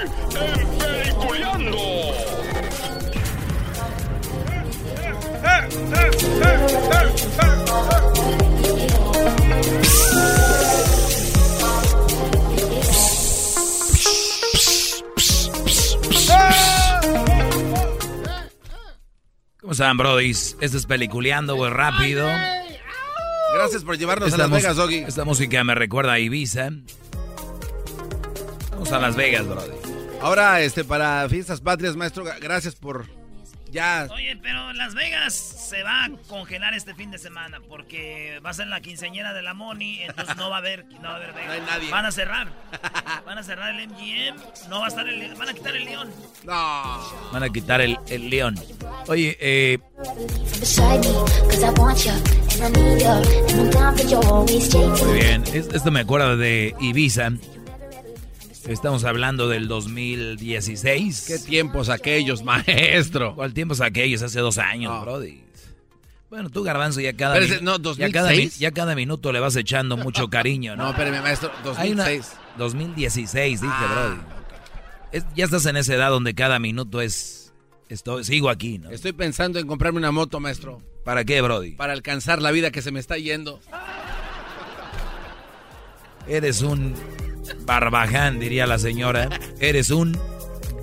en Peliculeando. ¿Cómo están, brodis? Esto es Peliculeando, güey, rápido. Gracias por llevarnos a Las Vegas, Doggy. Esta música me recuerda a Ibiza. Vamos a Las Vegas, brody. Ahora, este, para Fiestas Patrias, maestro, gracias por ya. Oye, pero Las Vegas se va a congelar este fin de semana porque va a ser la quinceañera de la Moni, entonces no va a haber, no va a haber Vegas. No hay nadie. Van a cerrar. Van a cerrar el MGM, no va a estar el van a quitar el León. No. Van a quitar el, el León. Oye, eh muy bien, esto me acuerda de Ibiza. Estamos hablando del 2016. ¿Qué tiempos aquellos, maestro? ¿Cuál tiempos aquellos? Hace dos años, Ah. brody. Bueno, tú, Garbanzo, ya cada, ese- no, ya, cada, mi- 2006. ya cada minuto le vas echando mucho cariño, ¿no? No, espérame, maestro, Hay una- 2006. 2016, dije, Ah, brody. Es- ya estás en esa edad donde cada minuto es... Estoy, sigo aquí, ¿no? Estoy pensando en comprarme una moto, maestro, ¿Para qué, brody? para alcanzar la vida que se me está yendo. Eres un barbaján, diría la señora. Eres un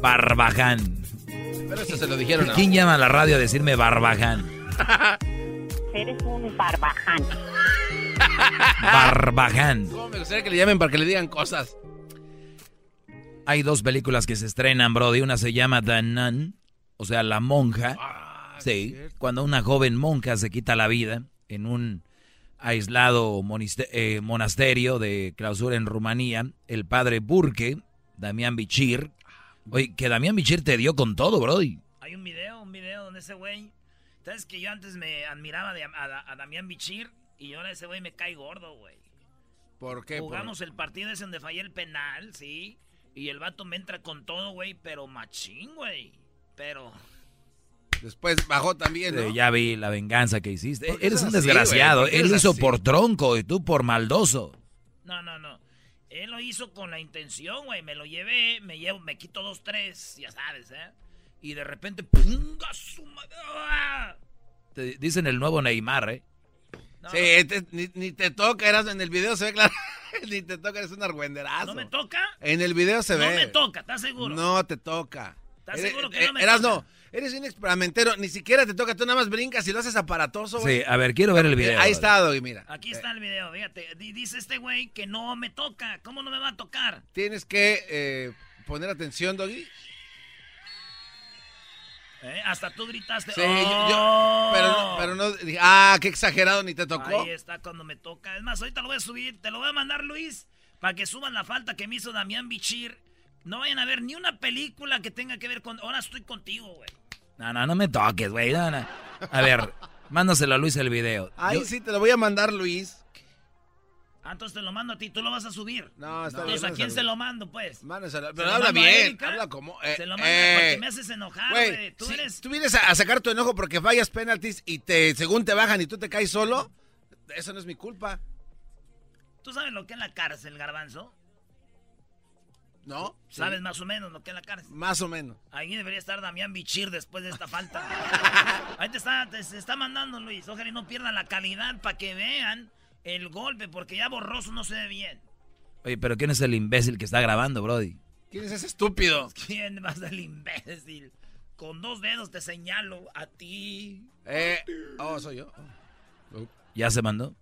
barbaján. Pero eso se lo dijeron a... ¿Quién llama a la radio a decirme barbaján? Eres un barbaján. Barbaján. ¿Cómo me gustaría que le llamen para que le digan cosas? Hay dos películas que se estrenan, Brody. Una se llama The Nun, o sea, La Monja. Ah, Sí, cuando una joven monja se quita la vida en un aislado eh, monasterio de clausura en Rumanía, el padre Burke, Damián Bichir. Oye, que Damián Bichir te dio con todo, Brody. Hay un video, un video donde ese güey, sabes que yo antes me admiraba de- a, a Damián Bichir y ahora ese güey me cae gordo, güey. ¿Por qué? Jugamos el partido ese donde fallé el penal, sí. Y el vato me entra con todo, güey, pero machín, güey. Pero Después bajó también, ¿no? Eh, ya vi la venganza que hiciste. ¿Por qué Eres es un así, desgraciado. Él lo hizo así? por tronco y tú por maldoso. No, no, no. Él lo hizo con la intención, güey. Me lo llevé, me llevo, me quito dos, tres, ya sabes, ¿eh? Y de repente, ¡punga su madre! ¡Ah! Te dicen el nuevo Neymar, ¿eh? No, Sí, te- ni, ni te toca, eras en el video se ve claro. ni te toca, eres un argüenderazo. ¿No me toca? En el video se no ve. me toca, ¿estás seguro? No te toca. ¿Estás seguro que eh, no me eras toca? no. Eres un experimentero, ni siquiera te toca, tú nada más brincas y lo haces aparatoso, güey. Sí, a ver, quiero ver el video. Ahí está, Doggy, mira. Aquí está el video, fíjate. Di- Dice este güey que no me toca. ¿Cómo no me va a tocar? Tienes que eh, poner atención, Doggy. ¿Eh? Hasta tú gritaste. Sí, yo, yo- ¡Oh! pero, no, pero no, dije, ah, qué exagerado, ni te tocó. Ahí está cuando me toca. Es más, ahorita lo voy a subir. Te lo voy a mandar, Luis, para que suban la falta que me hizo Damián Bichir. No vayan a ver ni una película que tenga que ver con... Ahora estoy contigo, güey. No, no, no me toques, güey. no, no. A ver, mándaselo a Luis el video. Ay, Yo- sí, te lo voy a mandar, Luis. Ah, entonces te lo mando a ti. Tú lo vas a subir. No, está bien. Entonces, ¿a quién se lo mando, pues? Mándaselo, ¿Se Pero habla bien, Erika? habla como... eh, Se lo mando eh, porque me haces enojar, güey. Güey, Tú si eres... tú vienes a, a sacar tu enojo porque fallas penaltis y te según te bajan y tú te caes solo, eso no es mi culpa, ¿Tú sabes lo que es la cárcel, garbanzo? ¿No? Sí, ¿Sabes más o menos lo que es la cárcel? Más o menos. Ahí debería estar Damián Bichir después de esta falta. Ahí te está, te se está mandando Luis. Ojalá y no pierdan la calidad para que vean el golpe, porque ya borroso no se ve bien. Oye, pero ¿quién es el imbécil que está grabando, Brody? ¿Quién es ese estúpido? ¿Quién va a ser el imbécil? Con dos dedos te señalo a ti. Eh, oh, soy yo. ¿Ya se mandó?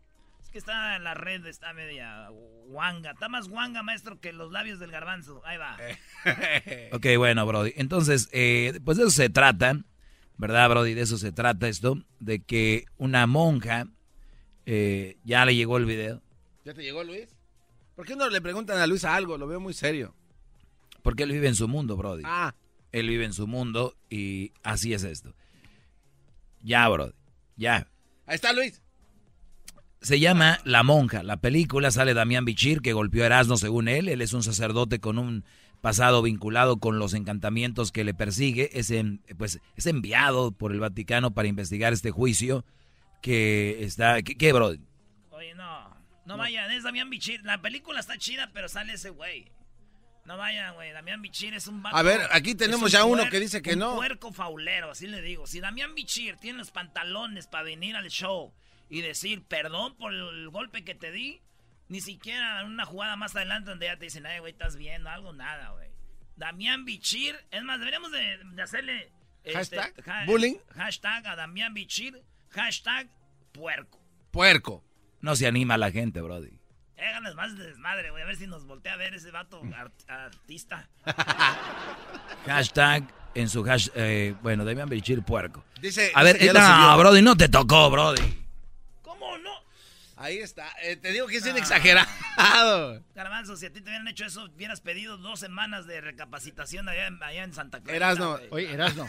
Que está en la red, está media guanga. Está más guanga, maestro, que los labios del garbanzo. Ahí va. Ok, bueno, Brody. Entonces, eh, pues de eso se trata, ¿verdad, Brody? De eso se trata esto, de que una monja, eh, ya le llegó el video. ¿Ya te llegó Luis? ¿Por qué no le preguntan a Luis algo? Lo veo muy serio. Porque él vive en su mundo, Brody. Ah. Él vive en su mundo y así es esto. Ya, Brody. Ya. Ahí está Luis. Se llama La Monja. La película sale Damián Bichir, que golpeó a Erasmo según él. Él es un sacerdote con un pasado vinculado con los encantamientos que le persigue. Es, pues, es enviado por el Vaticano para investigar este juicio que está... ¿Qué, Brody? Oye, no. No vayan, es Damián Bichir. La película está chida, pero sale ese güey. No vaya, güey. Damián Bichir es un vato. A ver, aquí tenemos ya uno que dice que un no. puerco faulero, así le digo. Si Damián Bichir tiene los pantalones para venir al show y decir perdón por el golpe que te di, ni siquiera una jugada más adelante donde ya te dicen, ay, güey, estás viendo algo, nada, güey. Damián Bichir, es más, deberíamos de, hacerle. Este, hashtag bullying. Hashtag a Damián Bichir, hashtag puerco. Puerco. No se anima la gente, Brody. Háganles más de desmadre, güey. A ver si nos voltea a ver ese vato artista. Hashtag en su hashtag. Eh, bueno, Damian Bichir puerco. Dice. A ver, no, Brody, no te tocó, Brody. Ahí está. Eh, te digo que es un ah. exagerado. Garbanzo, si a ti te hubieran hecho eso, hubieras pedido dos semanas de recapacitación allá, allá en Santa Clara. Erasno. Oye, Erasno.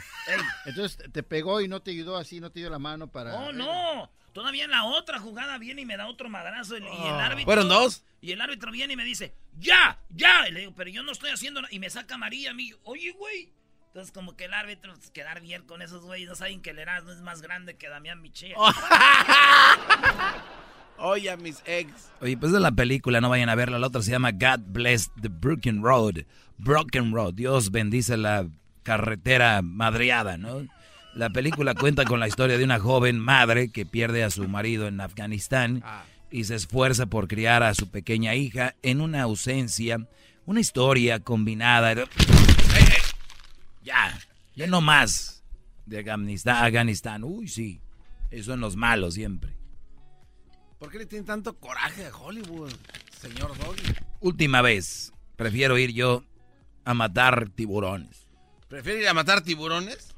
Entonces te pegó y no te ayudó así, no te dio la mano para. Oh, no. Todavía en la otra jugada viene y me da otro madrazo. Y, el ah. árbitro. ¿Fueron dos? Y el árbitro viene y me dice, ¡ya! ¡ya! Y le digo, pero yo no estoy haciendo nada. Y me saca María a mí. Oye, güey. Entonces, como que el árbitro, pues, quedar bien con esos güeyes. No saben que el Erasmo es más grande que Damián Michel. Oye, mis ex. Oye, pues de la película, no vayan a verla. La otra se llama God Bless the Broken Road. Broken Road. Dios bendice la carretera madreada, ¿no? La película cuenta con la historia de una joven madre que pierde a su marido en Afganistán ah. y se esfuerza por criar a su pequeña hija en una ausencia, una historia combinada. Eh, eh, ya, ya no más de Afganistán, Afganistán. Uy, sí, eso en los malos siempre. ¿Por qué le tiene tanto coraje a Hollywood, señor Doggy? Última vez, prefiero ir yo a matar tiburones. ¿Prefiere ir a matar tiburones?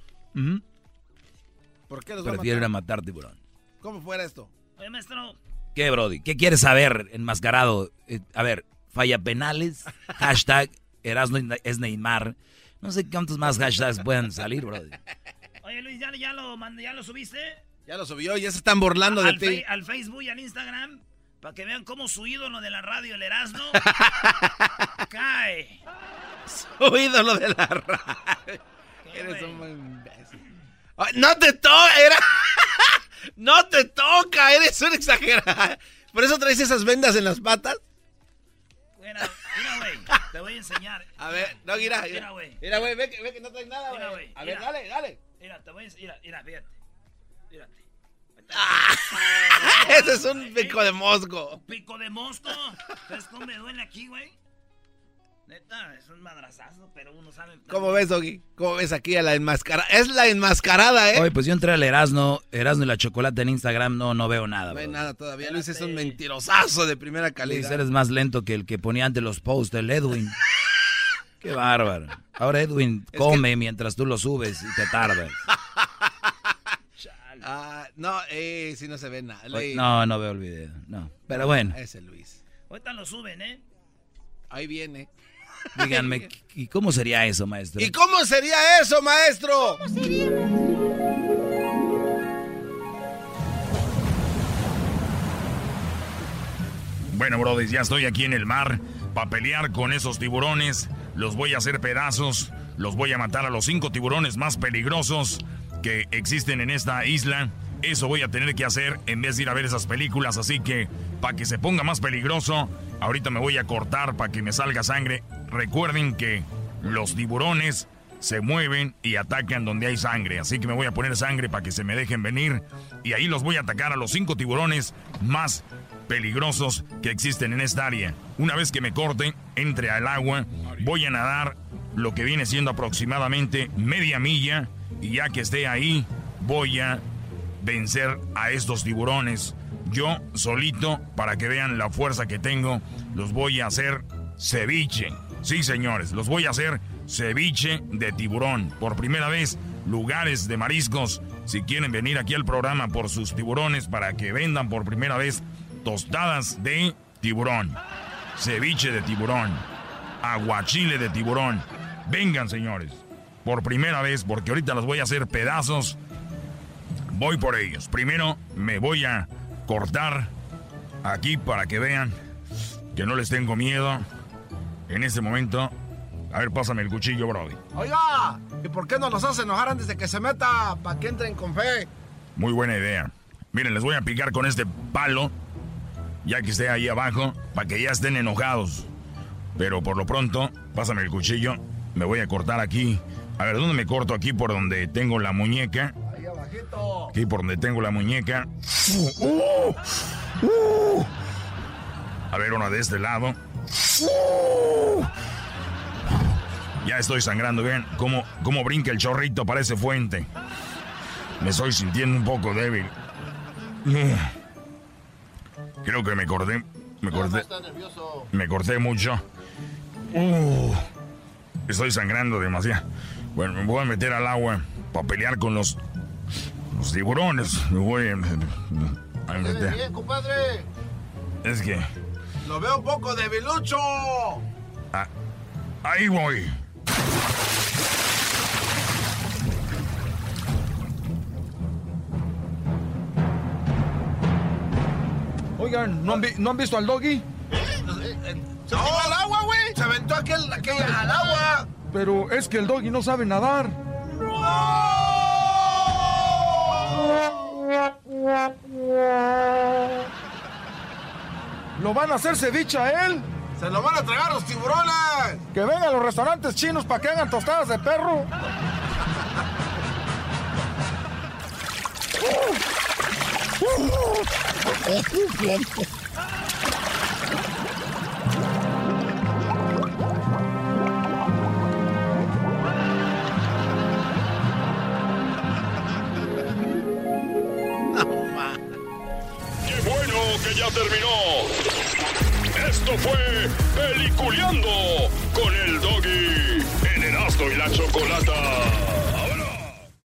¿Por qué los Prefiero ir a matar tiburón. ¿Cómo fuera esto? Oye, maestro. ¿Qué, Brody? ¿Qué quieres saber, enmascarado? Eh, a ver, falla penales, hashtag Erasmo es Neymar. No sé cuántos más hashtags puedan salir, Brody. Oye, Luis, ¿ya, ya, lo, ¿ya lo subiste? Ya lo subió, ya se están burlando de ti. al Facebook y al Instagram, para que vean cómo su ídolo de la radio, el Erasmo, cae. Su ídolo de la radio. Eres un imbécil. No te toca, era... no te toca, eres un exagerado. ¿Por eso traes esas vendas en las patas? Mira, mira, güey, te voy a enseñar. A ver, no, mira, mira, güey. Mira, güey, ve que, ve que no traes nada, güey. A ver, dale, dale. Mira, te voy a enseñar, mira, fíjate. Mírate. Ah, ese es un pico de mosco. ¿Pico de mosco? ¿Sabes cómo me duele aquí, güey? Neta, es un madrazazo, pero uno sabe. ¿Cómo ves, Doggy? ¿Cómo ves aquí a la enmascarada? Es la enmascarada, ¿eh? Oye, pues yo entré al Erasno, Erasno y la chocolate en Instagram, no, no veo nada. No hay nada todavía. Luis es un mentirosazo de primera calidad. Luis, eres más lento que el que ponía ante los posts, el Edwin. Qué bárbaro. Ahora Edwin come mientras tú lo subes y te tardas. Ah, no, eh, si no se ve nada. no, no veo el video. No. Pero bueno. Ese Luis. Ahorita lo suben, ¿eh? Ahí viene. Díganme, ¿y cómo sería eso, maestro? ¿Y cómo sería eso, maestro? ¿Cómo sería? Bueno, Brody, ya estoy aquí en el mar para pelear con esos tiburones. Los voy a hacer pedazos. Los voy a matar a los cinco tiburones más peligrosos que existen en esta isla. Eso voy a tener que hacer en vez de ir a ver esas películas. Así que, para que se ponga más peligroso, ahorita me voy a cortar para que me salga sangre. Recuerden que los tiburones se mueven y atacan donde hay sangre. Así que me voy a poner sangre para que se me dejen venir. Y ahí los voy a atacar a los cinco tiburones más peligrosos que existen en esta área. Una vez que me corte, entre al agua, voy a nadar lo que viene siendo aproximadamente media milla. Y ya que esté ahí, voy a vencer a estos tiburones. Yo solito, para que vean la fuerza que tengo, los voy a hacer ceviche. Sí, señores, los voy a hacer ceviche de tiburón. Por primera vez, lugares de mariscos. Si quieren venir aquí al programa por sus tiburones para que vendan por primera vez tostadas de tiburón, ceviche de tiburón, aguachile de tiburón. Vengan, señores. Por primera vez, porque ahorita los voy a hacer pedazos. Voy por ellos. Primero me voy a cortar aquí para que vean que no les tengo miedo. En este momento a ver, pásame el cuchillo, Brody. Oiga, ¿y por qué no los hace enojar antes de que se meta para que entren con fe? Muy buena idea. Miren, les voy a picar con este palo, ya que esté ahí abajo, para que ya estén enojados. Pero por lo pronto, pásame el cuchillo. Me voy a cortar aquí. A ver, ¿dónde me corto? Aquí por donde tengo la muñeca. Ahí abajito. Aquí por donde tengo la muñeca. ¡Uh! ¡Uh! A ver, una de este lado. ¡Uh! Ya estoy sangrando, vean cómo, cómo brinca el chorrito, parece fuente. Me estoy sintiendo un poco débil. Creo que me corté. Me corté. Me corté mucho. Uh, estoy sangrando demasiado. Bueno, me voy a meter al agua para pelear con los, los tiburones. Me voy a, meter. bien, compadre. Es que. Lo veo un poco debilucho. Ah, ahí voy. Oigan, ¿no han, ¿no han visto al doggy? ¿Se tiró al agua, güey? Se aventó aquel, aquel al agua. Pero es que el doggy no sabe nadar. ¿Lo van a hacer ceviche a él? ¡Se lo van a tragar los tiburones! ¡Que vengan a los restaurantes chinos para que hagan tostadas de perro!